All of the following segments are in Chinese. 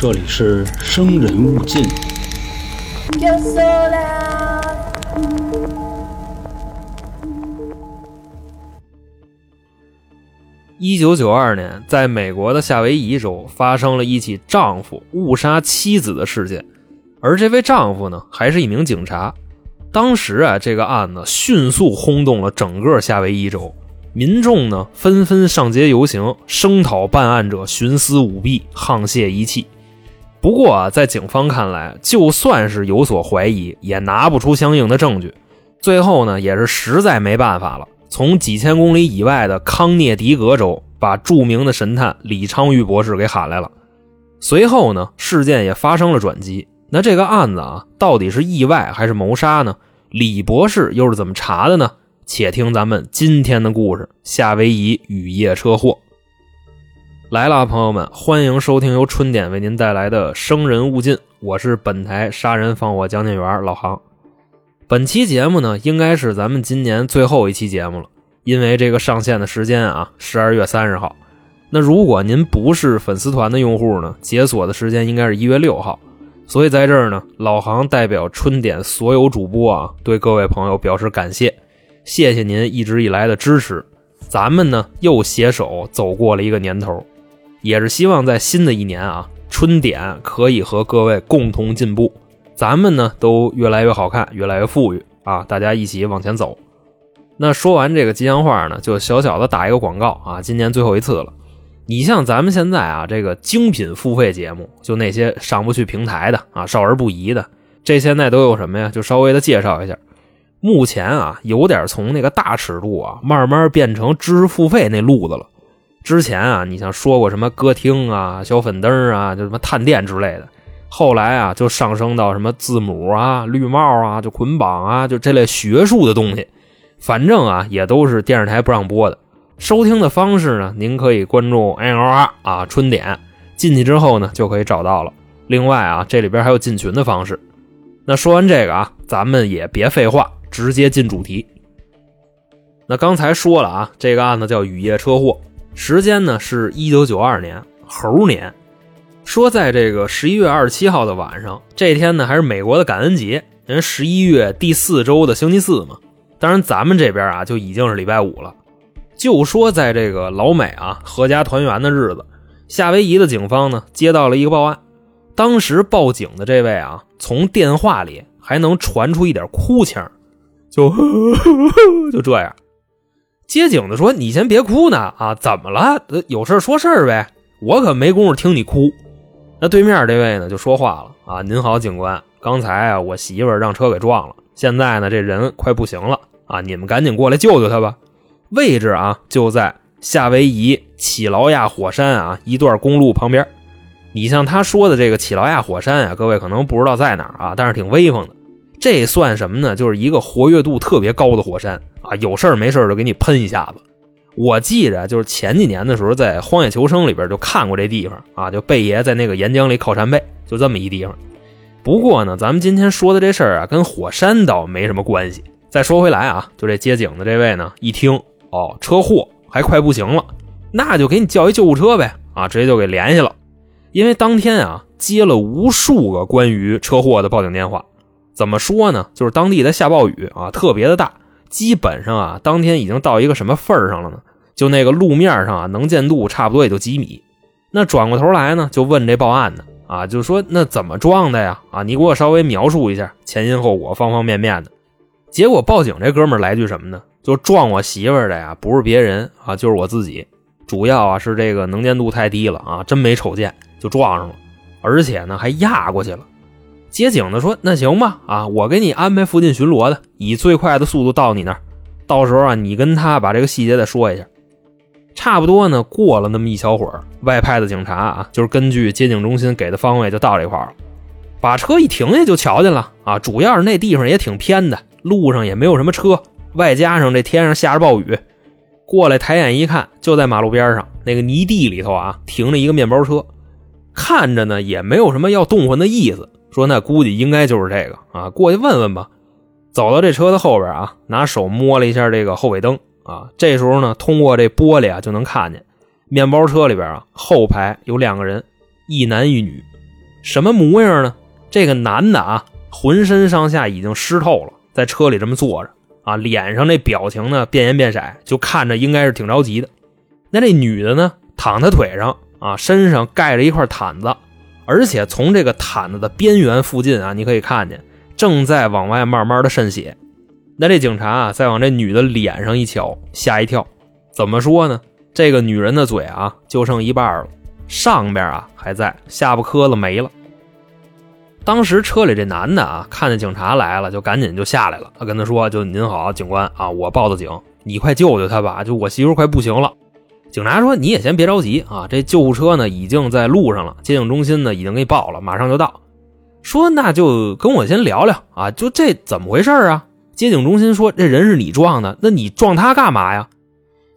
这里是生人勿近。一九九二年，在美国的夏威夷州发生了一起丈夫误杀妻子的事件，而这位丈夫呢，还是一名警察。当时啊，这个案子迅速轰动了整个夏威夷州，民众呢纷纷上街游行，声讨办案者徇私舞弊、沆瀣一气。不过啊，在警方看来，就算是有所怀疑，也拿不出相应的证据。最后呢，也是实在没办法了。从几千公里以外的康涅狄格州，把著名的神探李昌钰博士给喊来了。随后呢，事件也发生了转机。那这个案子啊，到底是意外还是谋杀呢？李博士又是怎么查的呢？且听咱们今天的故事：夏威夷雨夜车祸。来了，朋友们，欢迎收听由春点为您带来的《生人勿近》，我是本台杀人放火讲解员老杭。本期节目呢，应该是咱们今年最后一期节目了，因为这个上线的时间啊，十二月三十号。那如果您不是粉丝团的用户呢，解锁的时间应该是一月六号。所以在这儿呢，老杭代表春点所有主播啊，对各位朋友表示感谢，谢谢您一直以来的支持。咱们呢又携手走过了一个年头，也是希望在新的一年啊，春点可以和各位共同进步。咱们呢都越来越好看，越来越富裕啊！大家一起往前走。那说完这个吉祥话呢，就小小的打一个广告啊，今年最后一次了。你像咱们现在啊，这个精品付费节目，就那些上不去平台的啊，少儿不宜的，这现在都有什么呀？就稍微的介绍一下。目前啊，有点从那个大尺度啊，慢慢变成知识付费那路子了。之前啊，你像说过什么歌厅啊、小粉灯啊，就什么探店之类的。后来啊，就上升到什么字母啊、绿帽啊、就捆绑啊，就这类学术的东西。反正啊，也都是电视台不让播的。收听的方式呢，您可以关注 NLR 啊春点，进去之后呢就可以找到了。另外啊，这里边还有进群的方式。那说完这个啊，咱们也别废话，直接进主题。那刚才说了啊，这个案子叫雨夜车祸，时间呢是一九九二年猴年。说在这个十一月二十七号的晚上，这天呢还是美国的感恩节，人十一月第四周的星期四嘛。当然咱们这边啊就已经是礼拜五了。就说在这个老美啊阖家团圆的日子，夏威夷的警方呢接到了一个报案，当时报警的这位啊从电话里还能传出一点哭腔，就呵呵呵就这样。接警的说：“你先别哭呢啊，怎么了？有事说事呗，我可没工夫听你哭。”那对面这位呢就说话了啊：“您好，警官，刚才啊我媳妇儿让车给撞了，现在呢这人快不行了啊，你们赶紧过来救救她吧。”位置啊，就在夏威夷乞劳亚火山啊一段公路旁边。你像他说的这个乞劳亚火山啊，各位可能不知道在哪儿啊，但是挺威风的。这算什么呢？就是一个活跃度特别高的火山啊，有事儿没事儿就给你喷一下子。我记着，就是前几年的时候在《荒野求生》里边就看过这地方啊，就贝爷在那个岩浆里烤扇贝，就这么一地方。不过呢，咱们今天说的这事儿啊，跟火山倒没什么关系。再说回来啊，就这接警的这位呢，一听。哦，车祸还快不行了，那就给你叫一救护车呗！啊，直接就给联系了。因为当天啊，接了无数个关于车祸的报警电话。怎么说呢？就是当地在下暴雨啊，特别的大，基本上啊，当天已经到一个什么份儿上了呢？就那个路面上啊，能见度差不多也就几米。那转过头来呢，就问这报案的啊，就说那怎么撞的呀？啊，你给我稍微描述一下前因后果，方方面面的。结果报警这哥们儿来句什么呢？就撞我媳妇儿的呀，不是别人啊，就是我自己。主要啊是这个能见度太低了啊，真没瞅见就撞上了，而且呢还压过去了。接警的说：“那行吧，啊，我给你安排附近巡逻的，以最快的速度到你那儿。到时候啊，你跟他把这个细节再说一下。”差不多呢，过了那么一小会儿，外派的警察啊，就是根据接警中心给的方位就到这块了，把车一停下就瞧见了啊，主要是那地方也挺偏的，路上也没有什么车。外加上这天上下着暴雨，过来抬眼一看，就在马路边上那个泥地里头啊，停着一个面包车，看着呢也没有什么要动换的意思。说那估计应该就是这个啊，过去问问吧。走到这车的后边啊，拿手摸了一下这个后尾灯啊，这时候呢，通过这玻璃啊就能看见面包车里边啊后排有两个人，一男一女，什么模样呢？这个男的啊，浑身上下已经湿透了，在车里这么坐着啊，脸上那表情呢变颜变色，就看着应该是挺着急的。那这女的呢，躺在腿上啊，身上盖着一块毯子，而且从这个毯子的边缘附近啊，你可以看见正在往外慢慢的渗血。那这警察啊，再往这女的脸上一瞧，吓一跳。怎么说呢？这个女人的嘴啊，就剩一半了，上边啊还在，下巴磕子没了。当时车里这男的啊，看见警察来了，就赶紧就下来了。他跟他说：“就您好，警官啊，我报的警，你快救救他吧，就我媳妇快不行了。”警察说：“你也先别着急啊，这救护车呢已经在路上了，接警中心呢已经给你报了，马上就到。”说：“那就跟我先聊聊啊，就这怎么回事啊？”接警中心说：“这人是你撞的，那你撞他干嘛呀？”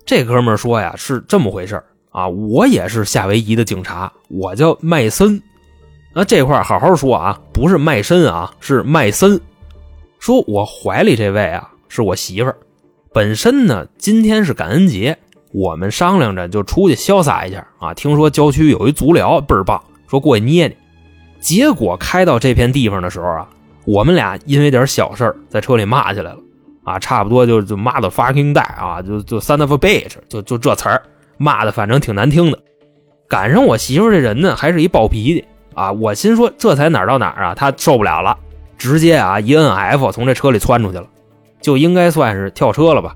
这哥们说：“呀，是这么回事啊，我也是夏威夷的警察，我叫麦森。那这块好好说啊，不是麦森啊，是麦森。说我怀里这位啊是我媳妇儿，本身呢今天是感恩节。”我们商量着就出去潇洒一下啊！听说郊区有一足疗倍儿棒，说过去捏捏。结果开到这片地方的时候啊，我们俩因为点小事在车里骂起来了啊！差不多就就骂的 fucking 带啊，就就 son of a bitch，就就这词儿骂的，反正挺难听的。赶上我媳妇这人呢，还是一暴脾气啊！我心说这才哪儿到哪儿啊，她受不了了，直接啊一摁 F 从这车里窜出去了，就应该算是跳车了吧。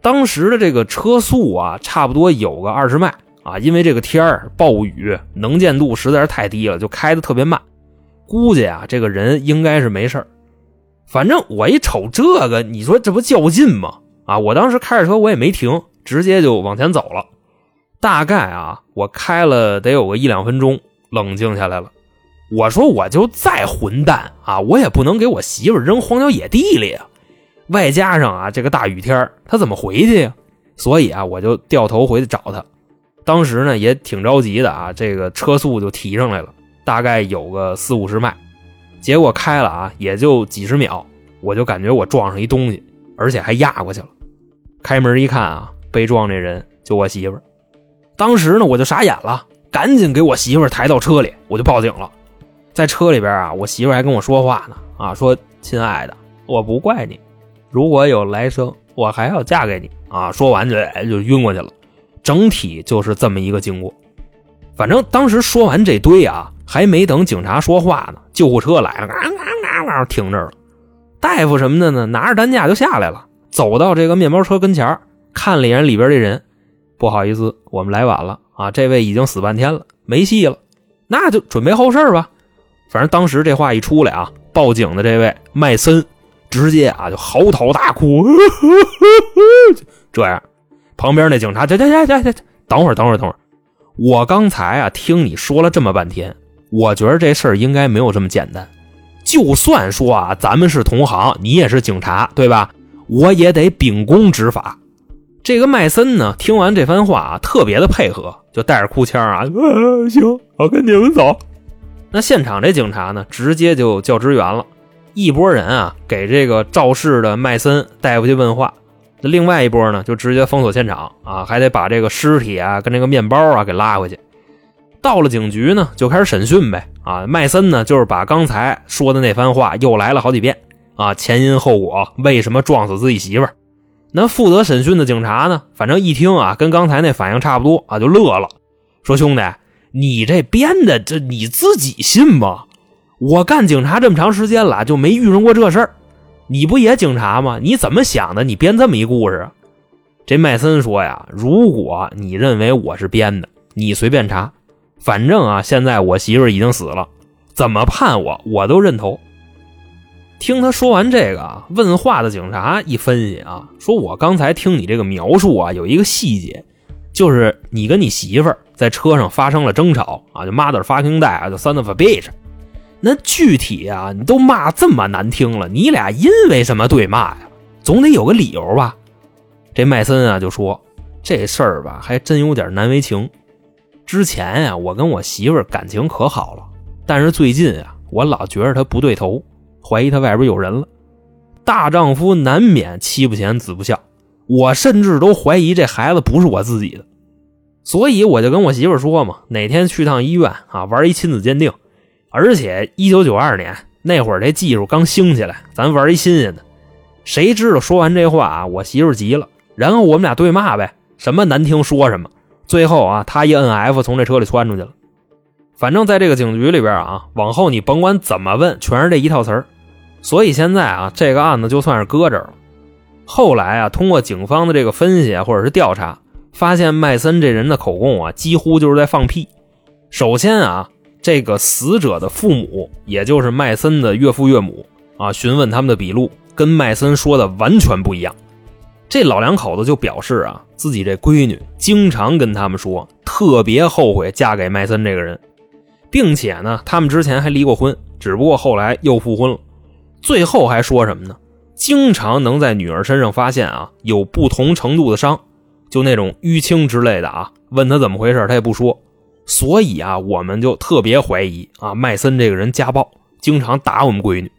当时的这个车速啊，差不多有个二十迈啊，因为这个天儿暴雨，能见度实在是太低了，就开的特别慢。估计啊，这个人应该是没事反正我一瞅这个，你说这不较劲吗？啊，我当时开着车我也没停，直接就往前走了。大概啊，我开了得有个一两分钟，冷静下来了。我说我就再混蛋啊，我也不能给我媳妇扔荒郊野地里啊。外加上啊，这个大雨天他怎么回去呀？所以啊，我就掉头回去找他。当时呢，也挺着急的啊，这个车速就提上来了，大概有个四五十迈。结果开了啊，也就几十秒，我就感觉我撞上一东西，而且还压过去了。开门一看啊，被撞这人就我媳妇儿。当时呢，我就傻眼了，赶紧给我媳妇儿抬到车里，我就报警了。在车里边啊，我媳妇儿还跟我说话呢，啊，说亲爱的，我不怪你。如果有来生，我还要嫁给你啊！说完就就晕过去了，整体就是这么一个经过。反正当时说完这堆啊，还没等警察说话呢，救护车来了，啊啊啊停这儿了。大夫什么的呢，拿着担架就下来了，走到这个面包车跟前看了一眼里边这人，不好意思，我们来晚了啊！这位已经死半天了，没戏了，那就准备后事吧。反正当时这话一出来啊，报警的这位麦森。直接啊，就嚎啕大哭，这样，旁边那警察，行行行行行，等会儿等会儿等会儿，我刚才啊听你说了这么半天，我觉得这事儿应该没有这么简单。就算说啊，咱们是同行，你也是警察，对吧？我也得秉公执法。这个麦森呢，听完这番话啊，特别的配合，就带着哭腔啊，行，我跟你们走。那现场这警察呢，直接就叫支援了。一拨人啊，给这个肇事的麦森带回去问话。那另外一波呢，就直接封锁现场啊，还得把这个尸体啊跟这个面包啊给拉回去。到了警局呢，就开始审讯呗。啊，麦森呢，就是把刚才说的那番话又来了好几遍啊，前因后果，为什么撞死自己媳妇？那负责审讯的警察呢，反正一听啊，跟刚才那反应差不多啊，就乐了，说兄弟，你这编的，这你自己信吗？我干警察这么长时间了，就没遇上过这事儿。你不也警察吗？你怎么想的？你编这么一故事？这麦森说呀：“如果你认为我是编的，你随便查，反正啊，现在我媳妇已经死了，怎么判我，我都认头。”听他说完这个，问话的警察一分析啊，说我刚才听你这个描述啊，有一个细节，就是你跟你媳妇儿在车上发生了争吵啊，就 mother fucking 带啊，就 son of a bitch。那具体啊，你都骂这么难听了，你俩因为什么对骂呀？总得有个理由吧？这麦森啊就说这事儿吧，还真有点难为情。之前呀，我跟我媳妇感情可好了，但是最近啊，我老觉着她不对头，怀疑她外边有人了。大丈夫难免妻不贤子不孝，我甚至都怀疑这孩子不是我自己的，所以我就跟我媳妇说嘛，哪天去趟医院啊，玩一亲子鉴定。而且一九九二年那会儿这技术刚兴起来，咱玩一新鲜的。谁知道说完这话啊，我媳妇急了，然后我们俩对骂呗，什么难听说什么。最后啊，他一摁 F 从这车里窜出去了。反正在这个警局里边啊，往后你甭管怎么问，全是这一套词儿。所以现在啊，这个案子就算是搁这儿了。后来啊，通过警方的这个分析或者是调查，发现麦森这人的口供啊，几乎就是在放屁。首先啊，这个死者的父母，也就是麦森的岳父岳母啊，询问他们的笔录，跟麦森说的完全不一样。这老两口子就表示啊，自己这闺女经常跟他们说，特别后悔嫁给麦森这个人，并且呢，他们之前还离过婚，只不过后来又复婚了。最后还说什么呢？经常能在女儿身上发现啊，有不同程度的伤，就那种淤青之类的啊。问他怎么回事，他也不说。所以啊，我们就特别怀疑啊，麦森这个人家暴，经常打我们闺女。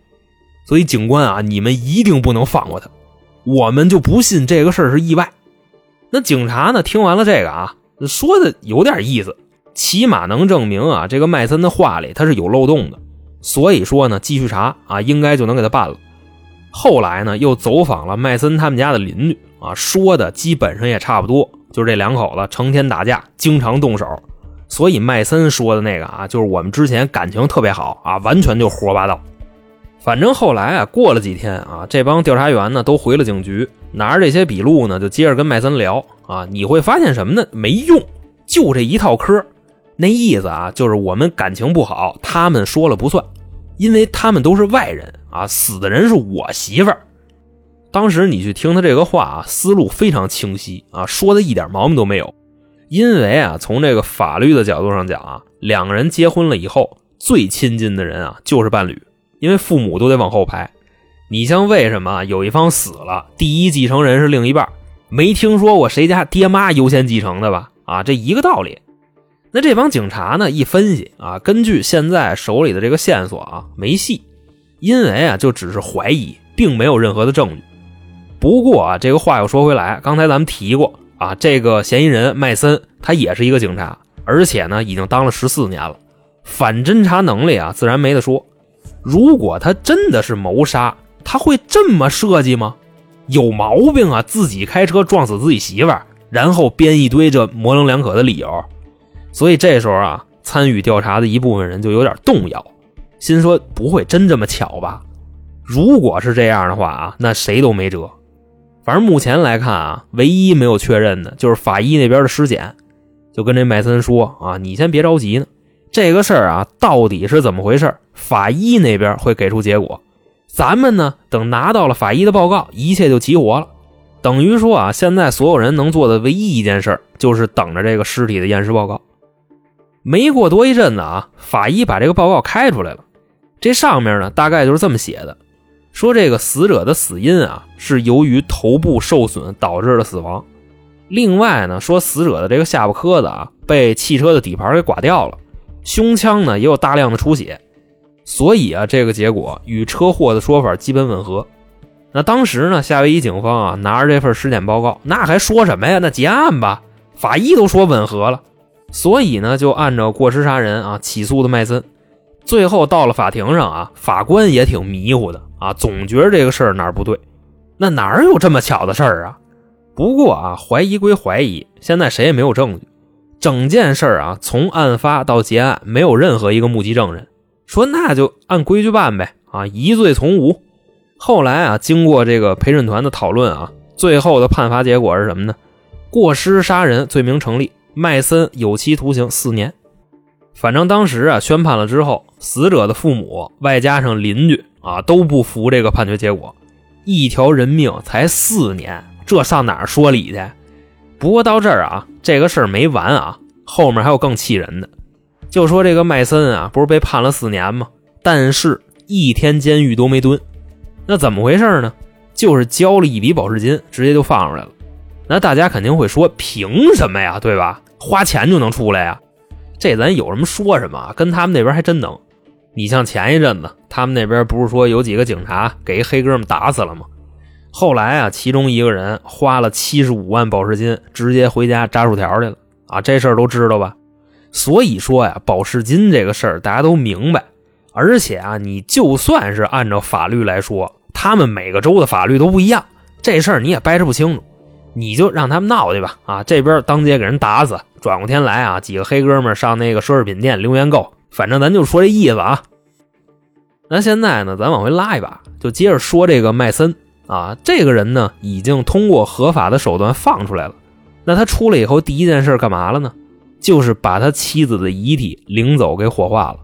所以警官啊，你们一定不能放过他。我们就不信这个事儿是意外。那警察呢？听完了这个啊，说的有点意思，起码能证明啊，这个麦森的话里他是有漏洞的。所以说呢，继续查啊，应该就能给他办了。后来呢，又走访了麦森他们家的邻居啊，说的基本上也差不多，就是这两口子成天打架，经常动手。所以麦森说的那个啊，就是我们之前感情特别好啊，完全就胡说八道。反正后来啊，过了几天啊，这帮调查员呢都回了警局，拿着这些笔录呢，就接着跟麦森聊啊。你会发现什么呢？没用，就这一套嗑。那意思啊，就是我们感情不好，他们说了不算，因为他们都是外人啊。死的人是我媳妇儿。当时你去听他这个话啊，思路非常清晰啊，说的一点毛病都没有。因为啊，从这个法律的角度上讲啊，两个人结婚了以后，最亲近的人啊就是伴侣。因为父母都得往后排，你像为什么有一方死了，第一继承人是另一半？没听说过谁家爹妈优先继承的吧？啊，这一个道理。那这帮警察呢，一分析啊，根据现在手里的这个线索啊，没戏，因为啊，就只是怀疑，并没有任何的证据。不过啊，这个话又说回来，刚才咱们提过啊，这个嫌疑人麦森他也是一个警察，而且呢，已经当了十四年了，反侦查能力啊，自然没得说。如果他真的是谋杀，他会这么设计吗？有毛病啊！自己开车撞死自己媳妇儿，然后编一堆这模棱两可的理由。所以这时候啊，参与调查的一部分人就有点动摇，心说不会真这么巧吧？如果是这样的话啊，那谁都没辙。反正目前来看啊，唯一没有确认的就是法医那边的尸检，就跟这麦森说啊，你先别着急呢。这个事儿啊，到底是怎么回事？法医那边会给出结果。咱们呢，等拿到了法医的报告，一切就齐活了。等于说啊，现在所有人能做的唯一一件事，就是等着这个尸体的验尸报告。没过多一阵子啊，法医把这个报告开出来了。这上面呢，大概就是这么写的：说这个死者的死因啊，是由于头部受损导致的死亡。另外呢，说死者的这个下巴磕子啊，被汽车的底盘给刮掉了。胸腔呢也有大量的出血，所以啊，这个结果与车祸的说法基本吻合。那当时呢，夏威夷警方啊拿着这份尸检报告，那还说什么呀？那结案吧，法医都说吻合了，所以呢就按照过失杀人啊起诉的麦森。最后到了法庭上啊，法官也挺迷糊的啊，总觉得这个事儿哪儿不对。那哪有这么巧的事儿啊？不过啊，怀疑归怀疑，现在谁也没有证据。整件事啊，从案发到结案，没有任何一个目击证人说，那就按规矩办呗啊，疑罪从无。后来啊，经过这个陪审团的讨论啊，最后的判罚结果是什么呢？过失杀人罪名成立，麦森有期徒刑四年。反正当时啊，宣判了之后，死者的父母外加上邻居啊，都不服这个判决结果。一条人命才四年，这上哪儿说理去？不过到这儿啊，这个事儿没完啊，后面还有更气人的。就说这个麦森啊，不是被判了四年吗？但是一天监狱都没蹲，那怎么回事呢？就是交了一笔保释金，直接就放出来了。那大家肯定会说，凭什么呀？对吧？花钱就能出来呀？这咱有什么说什么，跟他们那边还真能。你像前一阵子，他们那边不是说有几个警察给一黑哥们打死了吗？后来啊，其中一个人花了七十五万保释金，直接回家炸薯条去了啊！这事儿都知道吧？所以说呀，保释金这个事儿大家都明白，而且啊，你就算是按照法律来说，他们每个州的法律都不一样，这事儿你也掰扯不清楚。你就让他们闹去吧，啊，这边当街给人打死，转过天来啊，几个黑哥们上那个奢侈品店留言购，反正咱就说这意思啊。那现在呢，咱往回拉一把，就接着说这个麦森啊，这个人呢，已经通过合法的手段放出来了。那他出来以后，第一件事干嘛了呢？就是把他妻子的遗体领走，给火化了。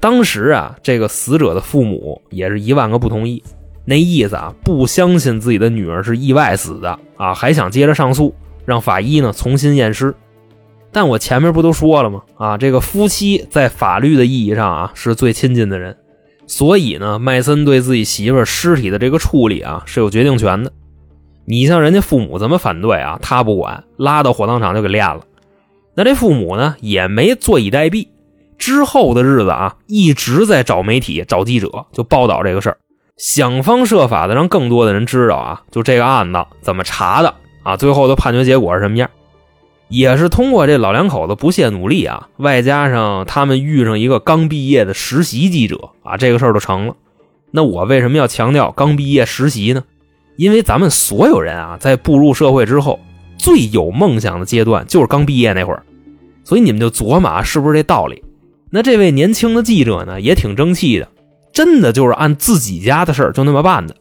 当时啊，这个死者的父母也是一万个不同意。那意思啊，不相信自己的女儿是意外死的啊，还想接着上诉，让法医呢重新验尸。但我前面不都说了吗？啊，这个夫妻在法律的意义上啊是最亲近的人，所以呢，麦森对自己媳妇尸体的这个处理啊是有决定权的。你像人家父母怎么反对啊，他不管，拉到火葬场就给炼了。那这父母呢也没坐以待毙，之后的日子啊一直在找媒体、找记者，就报道这个事儿。想方设法的让更多的人知道啊，就这个案子怎么查的啊，最后的判决结果是什么样？也是通过这老两口子不懈努力啊，外加上他们遇上一个刚毕业的实习记者啊，这个事儿就成了。那我为什么要强调刚毕业实习呢？因为咱们所有人啊，在步入社会之后，最有梦想的阶段就是刚毕业那会儿，所以你们就琢磨啊是不是这道理？那这位年轻的记者呢，也挺争气的。真的就是按自己家的事儿就那么办的，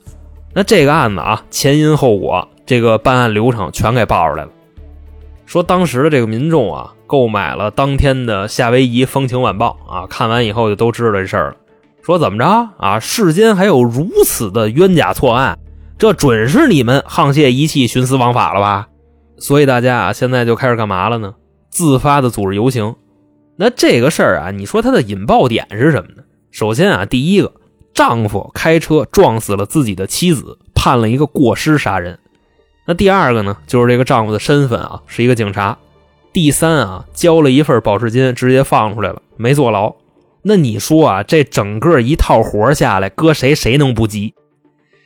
那这个案子啊，前因后果，这个办案流程全给报出来了。说当时的这个民众啊，购买了当天的《夏威夷风情晚报》啊，看完以后就都知道这事儿了。说怎么着啊？世间还有如此的冤假错案，这准是你们沆瀣一气、徇私枉法了吧？所以大家啊，现在就开始干嘛了呢？自发的组织游行。那这个事儿啊，你说它的引爆点是什么呢？首先啊，第一个，丈夫开车撞死了自己的妻子，判了一个过失杀人。那第二个呢，就是这个丈夫的身份啊，是一个警察。第三啊，交了一份保释金，直接放出来了，没坐牢。那你说啊，这整个一套活下来，搁谁谁能不急？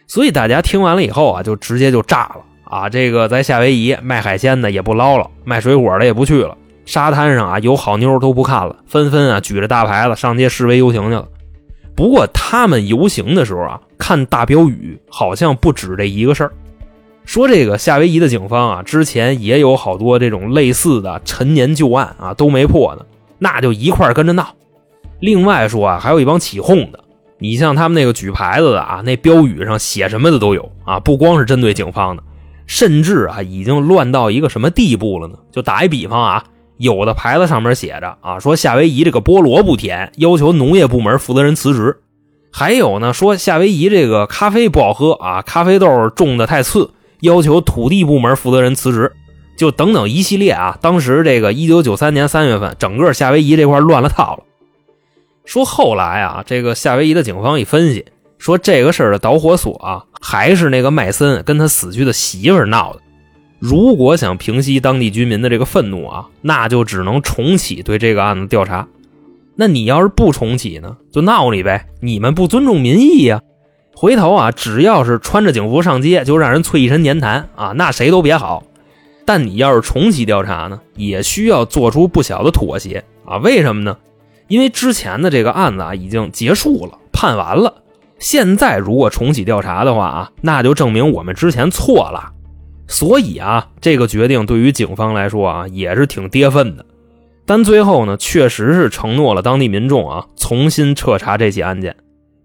所以大家听完了以后啊，就直接就炸了啊！这个在夏威夷卖海鲜的也不捞了，卖水果的也不去了，沙滩上啊有好妞都不看了，纷纷啊举着大牌子上街示威游行去了。不过他们游行的时候啊，看大标语好像不止这一个事儿。说这个夏威夷的警方啊，之前也有好多这种类似的陈年旧案啊，都没破呢，那就一块跟着闹。另外说啊，还有一帮起哄的，你像他们那个举牌子的啊，那标语上写什么的都有啊，不光是针对警方的，甚至啊，已经乱到一个什么地步了呢？就打一比方啊。有的牌子上面写着啊，说夏威夷这个菠萝不甜，要求农业部门负责人辞职。还有呢，说夏威夷这个咖啡不好喝啊，咖啡豆种的太次，要求土地部门负责人辞职。就等等一系列啊，当时这个一九九三年三月份，整个夏威夷这块乱了套了。说后来啊，这个夏威夷的警方一分析，说这个事儿的导火索啊，还是那个麦森跟他死去的媳妇闹的。如果想平息当地居民的这个愤怒啊，那就只能重启对这个案子调查。那你要是不重启呢，就闹你呗！你们不尊重民意呀！回头啊，只要是穿着警服上街，就让人啐一身黏痰啊，那谁都别好。但你要是重启调查呢，也需要做出不小的妥协啊！为什么呢？因为之前的这个案子啊已经结束了，判完了。现在如果重启调查的话啊，那就证明我们之前错了。所以啊，这个决定对于警方来说啊，也是挺跌份的。但最后呢，确实是承诺了当地民众啊，重新彻查这起案件。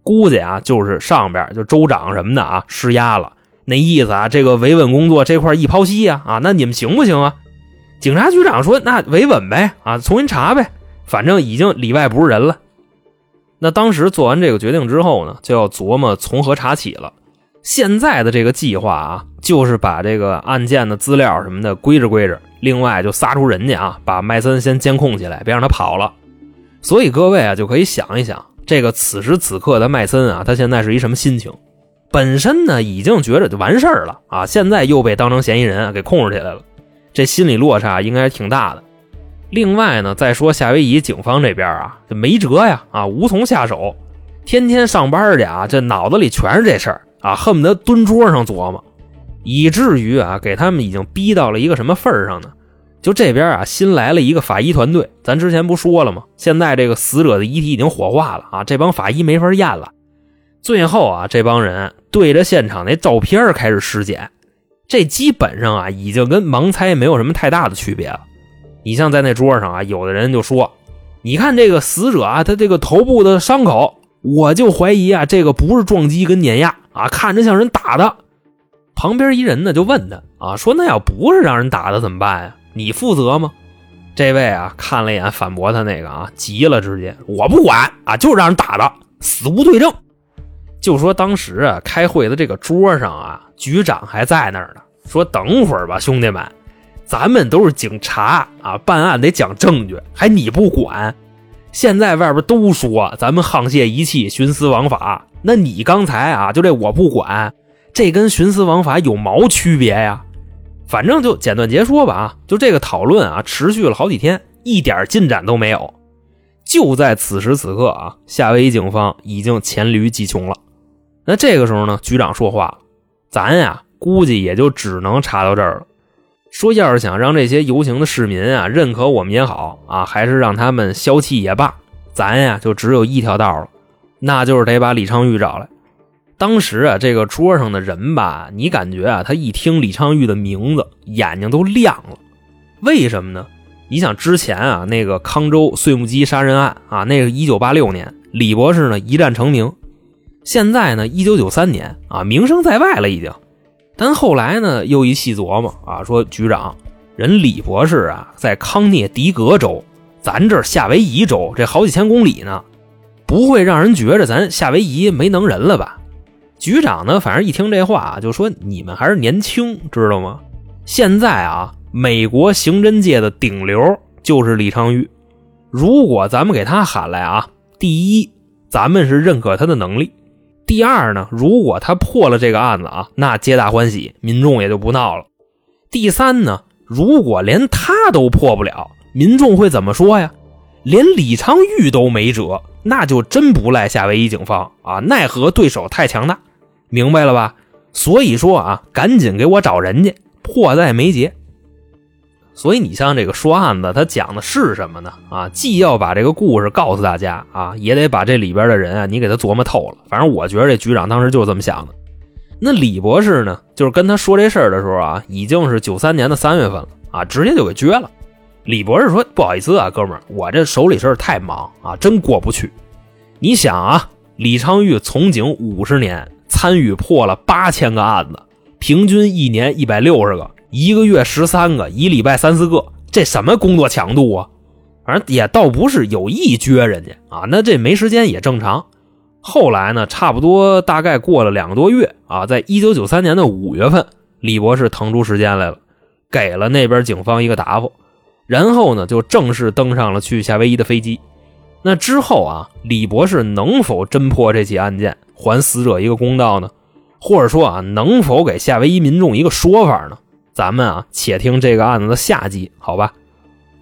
估计啊，就是上边就州长什么的啊，施压了，那意思啊，这个维稳工作这块一抛析呀，啊，那你们行不行啊？警察局长说，那维稳呗，啊，重新查呗，反正已经里外不是人了。那当时做完这个决定之后呢，就要琢磨从何查起了。现在的这个计划啊，就是把这个案件的资料什么的归置归置，另外就撒出人家啊，把麦森先监控起来，别让他跑了。所以各位啊，就可以想一想，这个此时此刻的麦森啊，他现在是一什么心情？本身呢，已经觉着就完事儿了啊，现在又被当成嫌疑人给控制起来了，这心理落差应该挺大的。另外呢，再说夏威夷警方这边啊，这没辙呀，啊，无从下手，天天上班去啊，这脑子里全是这事儿。啊，恨不得蹲桌上琢磨，以至于啊，给他们已经逼到了一个什么份上呢？就这边啊，新来了一个法医团队。咱之前不说了吗？现在这个死者的遗体已经火化了啊，这帮法医没法验了。最后啊，这帮人对着现场那照片开始尸检，这基本上啊，已经跟盲猜没有什么太大的区别了。你像在那桌上啊，有的人就说：“你看这个死者啊，他这个头部的伤口，我就怀疑啊，这个不是撞击跟碾压啊，看着像人打的。”旁边一人呢就问他啊，说：“那要不是让人打的怎么办呀？你负责吗？”这位啊看了一眼反驳他那个啊，急了，直接我不管啊，就让人打的，死无对证。就说当时啊开会的这个桌上啊，局长还在那儿呢，说等会儿吧，兄弟们，咱们都是警察啊，办案得讲证据，还你不管？现在外边都说咱们沆瀣一气、徇私枉法，那你刚才啊就这我不管。这跟徇私枉法有毛区别呀？反正就简短截说吧啊，就这个讨论啊，持续了好几天，一点进展都没有。就在此时此刻啊，夏威夷警方已经黔驴技穷了。那这个时候呢，局长说话：“咱呀，估计也就只能查到这儿了。说要是想让这些游行的市民啊认可我们也好啊，还是让他们消气也罢，咱呀就只有一条道了，那就是得把李昌钰找来。”当时啊，这个桌上的人吧，你感觉啊，他一听李昌钰的名字，眼睛都亮了。为什么呢？你想之前啊，那个康州碎木机杀人案啊，那个一九八六年，李博士呢一战成名。现在呢，一九九三年啊，名声在外了已经。但后来呢，又一细琢磨啊，说局长，人李博士啊，在康涅狄格州，咱这夏威夷州，这好几千公里呢，不会让人觉着咱夏威夷没能人了吧？局长呢，反正一听这话啊就说：“你们还是年轻，知道吗？现在啊，美国刑侦界的顶流就是李昌钰。如果咱们给他喊来啊，第一，咱们是认可他的能力；第二呢，如果他破了这个案子啊，那皆大欢喜，民众也就不闹了；第三呢，如果连他都破不了，民众会怎么说呀？连李昌钰都没辙，那就真不赖夏威夷警方啊！奈何对手太强大。”明白了吧？所以说啊，赶紧给我找人家，迫在眉睫。所以你像这个说案子，他讲的是什么呢？啊，既要把这个故事告诉大家啊，也得把这里边的人啊，你给他琢磨透了。反正我觉得这局长当时就是这么想的。那李博士呢，就是跟他说这事儿的时候啊，已经是九三年的三月份了啊，直接就给撅了。李博士说：“不好意思啊，哥们儿，我这手里事儿太忙啊，真过不去。你想啊，李昌钰从警五十年。”参与破了八千个案子，平均一年一百六十个，一个月十三个，一礼拜三四个，这什么工作强度啊？反正也倒不是有意撅人家啊，那这没时间也正常。后来呢，差不多大概过了两个多月啊，在一九九三年的五月份，李博士腾出时间来了，给了那边警方一个答复，然后呢，就正式登上了去夏威夷的飞机。那之后啊，李博士能否侦破这起案件？还死者一个公道呢，或者说啊，能否给夏威夷民众一个说法呢？咱们啊，且听这个案子的下集，好吧？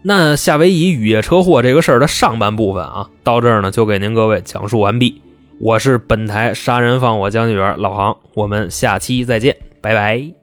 那夏威夷雨夜车祸这个事儿的上半部分啊，到这儿呢就给您各位讲述完毕。我是本台杀人放火讲解员老航，我们下期再见，拜拜。